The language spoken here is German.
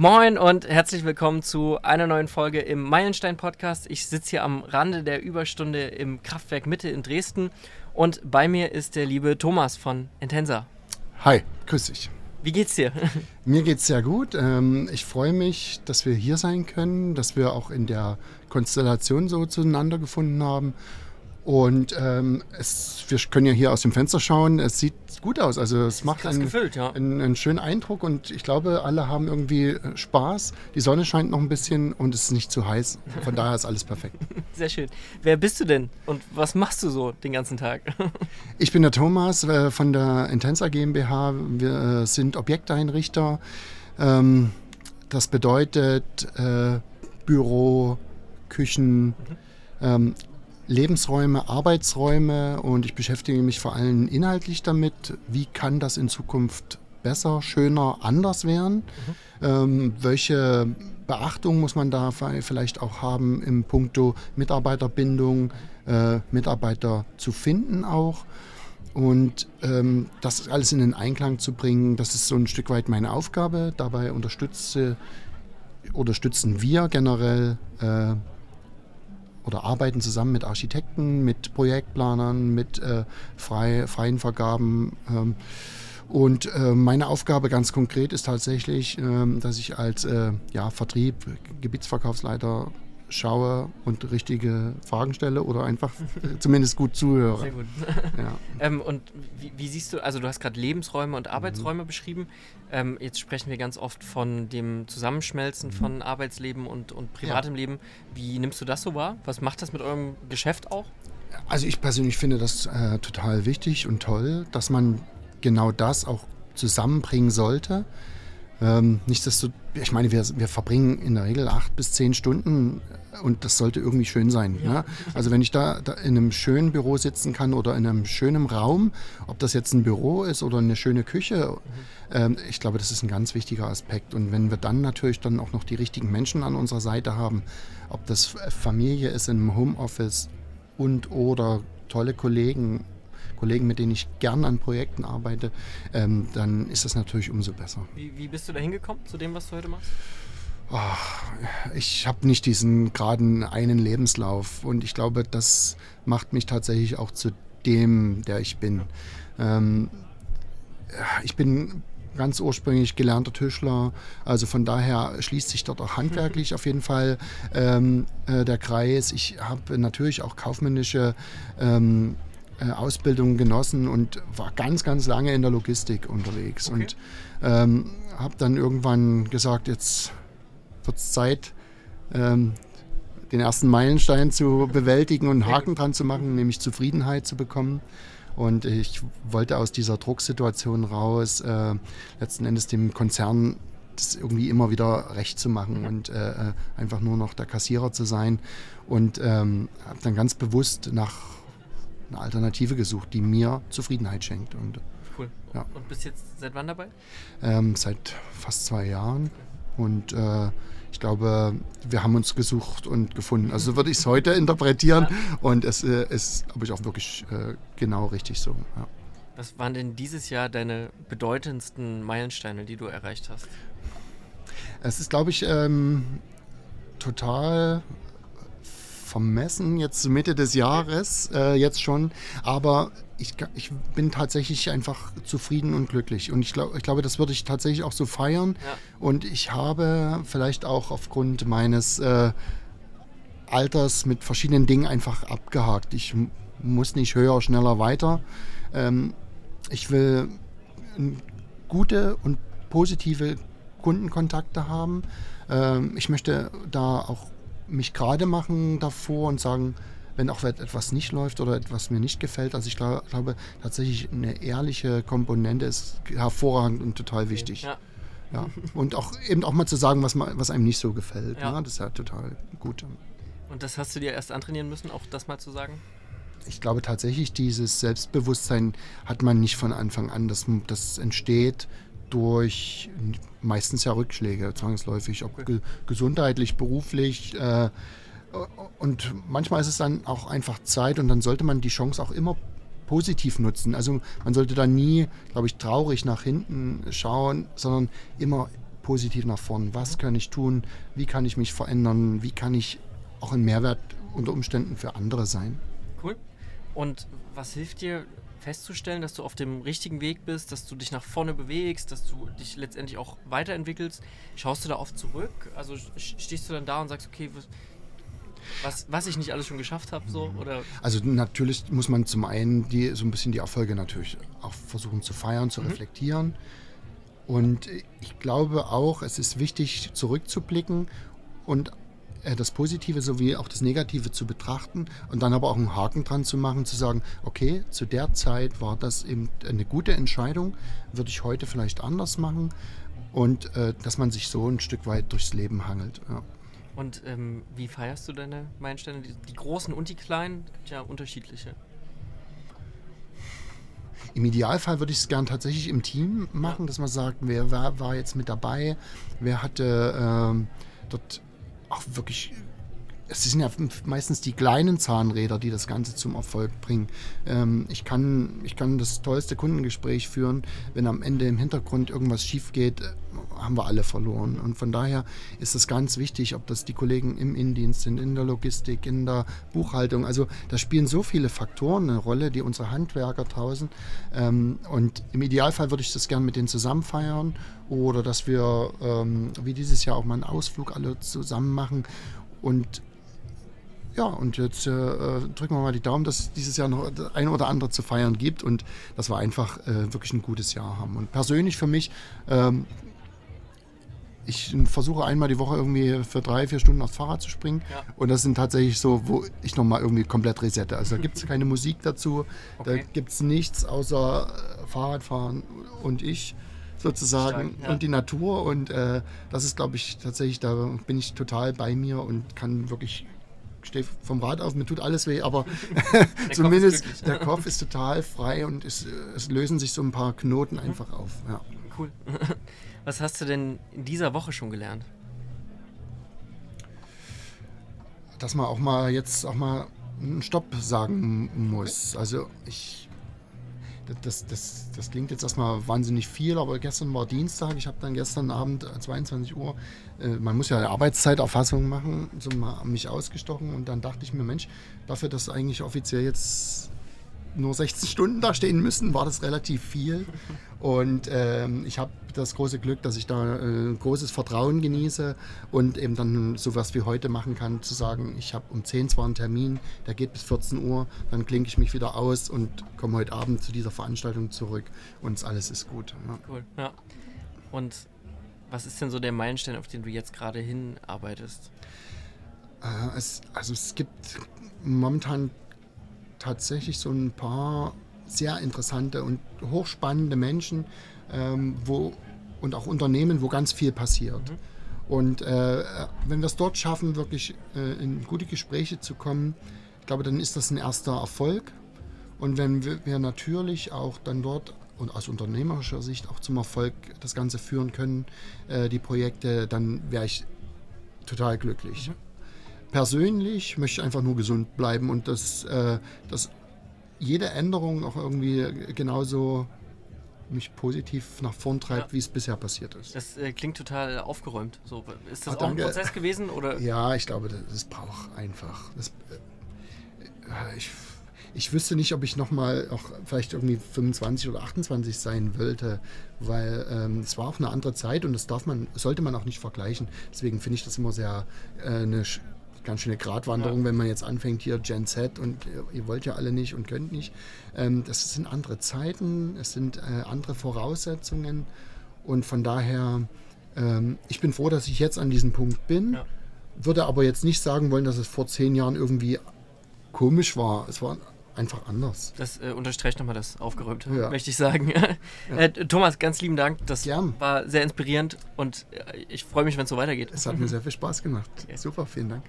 Moin und herzlich willkommen zu einer neuen Folge im Meilenstein Podcast. Ich sitze hier am Rande der Überstunde im Kraftwerk Mitte in Dresden und bei mir ist der liebe Thomas von Intensa. Hi, grüß dich. Wie geht's dir? Mir geht's sehr gut. Ähm, ich freue mich, dass wir hier sein können, dass wir auch in der Konstellation so zueinander gefunden haben und ähm, es, wir können ja hier aus dem Fenster schauen. Es sieht gut aus. Also es macht einen, gefüllt, ja. einen, einen, schönen Eindruck und ich glaube, alle haben irgendwie äh, Spaß. Die Sonne scheint noch ein bisschen und es ist nicht zu heiß. Von daher ist alles perfekt. Sehr schön. Wer bist du denn und was machst du so den ganzen Tag? ich bin der Thomas äh, von der Intensa GmbH. Wir äh, sind Objekteinrichter. Ähm, das bedeutet Büro, Küchen. Mhm. Ähm, Lebensräume, Arbeitsräume und ich beschäftige mich vor allem inhaltlich damit, wie kann das in Zukunft besser, schöner, anders werden. Mhm. Ähm, welche Beachtung muss man da vielleicht auch haben im Punkto Mitarbeiterbindung, äh, Mitarbeiter zu finden auch. Und ähm, das alles in den Einklang zu bringen, das ist so ein Stück weit meine Aufgabe. Dabei unterstütze, unterstützen wir generell äh, oder arbeiten zusammen mit Architekten, mit Projektplanern, mit äh, frei, freien Vergaben. Ähm, und äh, meine Aufgabe ganz konkret ist tatsächlich, äh, dass ich als äh, ja, Vertrieb, Gebietsverkaufsleiter schaue und richtige Fragen stelle oder einfach zumindest gut zuhöre. Sehr gut. ja. ähm, und wie, wie, siehst du, also du hast gerade Lebensräume und Arbeitsräume mhm. beschrieben. Ähm, jetzt sprechen wir ganz oft von dem Zusammenschmelzen mhm. von Arbeitsleben und, und privatem ja. Leben. Wie nimmst du das so wahr? Was macht das mit eurem Geschäft auch? Also ich persönlich finde das äh, total wichtig und toll, dass man genau das auch zusammenbringen sollte. Ähm, nichtsdestotrotz, ich meine, wir, wir verbringen in der Regel acht bis zehn Stunden und das sollte irgendwie schön sein. Ja. Ne? Also wenn ich da, da, in einem schönen Büro sitzen kann oder in einem schönen Raum, ob das jetzt ein Büro ist oder eine schöne Küche, mhm. ähm, ich glaube, das ist ein ganz wichtiger Aspekt. Und wenn wir dann natürlich dann auch noch die richtigen Menschen an unserer Seite haben, ob das Familie ist im Homeoffice und oder tolle Kollegen Kollegen, mit denen ich gern an Projekten arbeite, ähm, dann ist das natürlich umso besser. Wie, wie bist du da hingekommen zu dem, was du heute machst? Oh, ich habe nicht diesen geraden einen Lebenslauf und ich glaube, das macht mich tatsächlich auch zu dem, der ich bin. Ähm, ich bin ganz ursprünglich gelernter Tischler, also von daher schließt sich dort auch handwerklich auf jeden Fall ähm, äh, der Kreis. Ich habe natürlich auch kaufmännische ähm, äh, Ausbildung genossen und war ganz, ganz lange in der Logistik unterwegs. Okay. Und ähm, habe dann irgendwann gesagt, jetzt wird es Zeit, ähm, den ersten Meilenstein zu bewältigen und einen Haken dran zu machen, nämlich Zufriedenheit zu bekommen. Und ich wollte aus dieser Drucksituation raus, äh, letzten Endes dem Konzern das irgendwie immer wieder recht zu machen und äh, äh einfach nur noch der Kassierer zu sein. Und ähm, habe dann ganz bewusst nach eine Alternative gesucht, die mir Zufriedenheit schenkt. Und, cool. Ja. Und bist jetzt seit wann dabei? Ähm, seit fast zwei Jahren. Und äh, ich glaube, wir haben uns gesucht und gefunden. Also würde ich es heute interpretieren. Ja. Und es äh, ist, glaube ich, auch wirklich äh, genau richtig so. Ja. Was waren denn dieses Jahr deine bedeutendsten Meilensteine, die du erreicht hast? Es ist, glaube ich, ähm, total vermessen, jetzt Mitte des Jahres, äh, jetzt schon. Aber ich, ich, bin tatsächlich einfach zufrieden und glücklich. Und ich, glaub, ich glaube, das würde ich tatsächlich auch so feiern. Ja. Und ich habe vielleicht auch aufgrund meines äh, Alters mit verschiedenen Dingen einfach abgehakt. Ich muss nicht höher, schneller, weiter. Ähm, ich will gute und positive Kundenkontakte haben. Ähm, ich möchte da auch mich gerade machen davor und sagen, wenn auch etwas nicht läuft oder etwas mir nicht gefällt. Also ich glaube, tatsächlich eine ehrliche Komponente ist hervorragend und total wichtig. Ja. ja. Und auch eben auch mal zu sagen, was, man, was einem nicht so gefällt. Ja. Ne? Das ist ja total gut. Und das hast du dir erst antrainieren müssen, auch das mal zu sagen? Ich glaube tatsächlich, dieses Selbstbewusstsein hat man nicht von Anfang an. Das, das entsteht durch meistens ja Rückschläge, zwangsläufig, ob ge gesundheitlich, beruflich. Äh, und manchmal ist es dann auch einfach Zeit und dann sollte man die Chance auch immer positiv nutzen. Also man sollte da nie, glaube ich, traurig nach hinten schauen, sondern immer positiv nach vorn. Was kann ich tun? Wie kann ich mich verändern? Wie kann ich auch ein Mehrwert unter Umständen für andere sein? Cool. Und was hilft dir festzustellen, dass du auf dem richtigen Weg bist, dass du dich nach vorne bewegst, dass du dich letztendlich auch weiterentwickelst? Schaust du da oft zurück? Also stehst du dann da und sagst, okay, was, was ich nicht alles schon geschafft habe, so oder? Also natürlich muss man zum einen die so ein bisschen die Erfolge natürlich auch versuchen zu feiern, zu mhm. reflektieren. Und ich glaube auch, es ist wichtig, zurückzublicken und das Positive sowie auch das Negative zu betrachten und dann aber auch einen Haken dran zu machen, zu sagen, okay, zu der Zeit war das eben eine gute Entscheidung, würde ich heute vielleicht anders machen und äh, dass man sich so ein Stück weit durchs Leben hangelt. Ja. Und ähm, wie feierst du deine Meilensteine? Die, die großen und die kleinen? Gibt ja unterschiedliche. Im Idealfall würde ich es gern tatsächlich im Team machen, dass man sagt, wer war, war, jetzt mit dabei, wer hatte ähm, dort auch wirklich es sind ja meistens die kleinen Zahnräder, die das Ganze zum Erfolg bringen. Ähm, ich, kann, ich kann das tollste Kundengespräch führen, wenn am Ende im Hintergrund irgendwas schief geht, äh, haben wir alle verloren. Und von daher ist es ganz wichtig, ob das die Kollegen im Innendienst sind, in der Logistik, in der Buchhaltung. Also da spielen so viele Faktoren eine Rolle, die unsere Handwerker draußen. Ähm, und im Idealfall würde ich das gerne mit denen zusammen feiern oder dass wir ähm, wie dieses Jahr auch mal einen Ausflug alle zusammen machen und ja, und jetzt äh, drücken wir mal die Daumen, dass es dieses Jahr noch ein oder andere zu feiern gibt und dass wir einfach äh, wirklich ein gutes Jahr haben. Und persönlich für mich, ähm, ich versuche einmal die Woche irgendwie für drei, vier Stunden aufs Fahrrad zu springen. Ja. Und das sind tatsächlich so, wo ich nochmal irgendwie komplett resette. Also da gibt es keine Musik dazu, okay. da gibt es nichts außer äh, Fahrradfahren und ich sozusagen ja. und die Natur. Und äh, das ist, glaube ich, tatsächlich, da bin ich total bei mir und kann wirklich stehe vom Rad auf, mir tut alles weh, aber zumindest der Kopf ist total frei und es, es, lösen sich so ein paar Knoten mhm. einfach auf. Ja. Cool. Was hast du denn in dieser Woche schon gelernt? Dass man auch mal jetzt auch mal einen Stopp sagen muss. Also ich das, das, das klingt jetzt erstmal wahnsinnig viel, aber gestern war Dienstag. Ich habe dann gestern Abend 22 Uhr, äh, man muss ja eine Arbeitszeiterfassung machen, so mich ausgestochen und dann dachte ich mir, Mensch, dafür, dass eigentlich offiziell jetzt nur 16 Stunden da stehen müssen, war das relativ viel. Und ähm, ich habe das große Glück, dass ich da äh, großes Vertrauen genieße und eben dann sowas wie heute machen kann, zu sagen, ich habe um 10 zwar einen Termin, der geht bis 14 Uhr, dann klinke ich mich wieder aus und komme heute Abend zu dieser Veranstaltung zurück und alles ist gut. Ja. Cool, ja. Und was ist denn so der Meilenstein, auf den du jetzt gerade hinarbeitest? Äh, es, also es gibt momentan tatsächlich so ein paar sehr interessante und hochspannende Menschen ähm, wo, und auch Unternehmen, wo ganz viel passiert. Mhm. Und äh, wenn wir es dort schaffen, wirklich äh, in gute Gespräche zu kommen, ich glaube, dann ist das ein erster Erfolg. Und wenn wir, wir natürlich auch dann dort und aus unternehmerischer Sicht auch zum Erfolg das Ganze führen können, äh, die Projekte, dann wäre ich total glücklich. Mhm. Persönlich möchte ich einfach nur gesund bleiben und dass, äh, dass jede Änderung auch irgendwie genauso mich positiv nach vorn treibt, ja. wie es bisher passiert ist. Das äh, klingt total aufgeräumt. So, ist das ah, auch ein Prozess gewesen? Oder? Ja, ich glaube, das, das braucht einfach. Das, äh, ich, ich wüsste nicht, ob ich nochmal auch vielleicht irgendwie 25 oder 28 sein wollte, weil ähm, es war auch eine andere Zeit und das darf man, sollte man auch nicht vergleichen. Deswegen finde ich das immer sehr äh, eine ganz schöne Gratwanderung, ja. wenn man jetzt anfängt hier Gen Z und ihr wollt ja alle nicht und könnt nicht. Ähm, das sind andere Zeiten, es sind äh, andere Voraussetzungen und von daher, ähm, ich bin froh, dass ich jetzt an diesem Punkt bin. Ja. Würde aber jetzt nicht sagen wollen, dass es vor zehn Jahren irgendwie komisch war. Es war einfach anders. Das äh, unterstreicht nochmal das Aufgeräumte, ja. möchte ich sagen. ja. äh, Thomas, ganz lieben Dank. Das Gern. war sehr inspirierend und äh, ich freue mich, wenn es so weitergeht. Es hat mir sehr viel Spaß gemacht. Okay. Super, vielen Dank.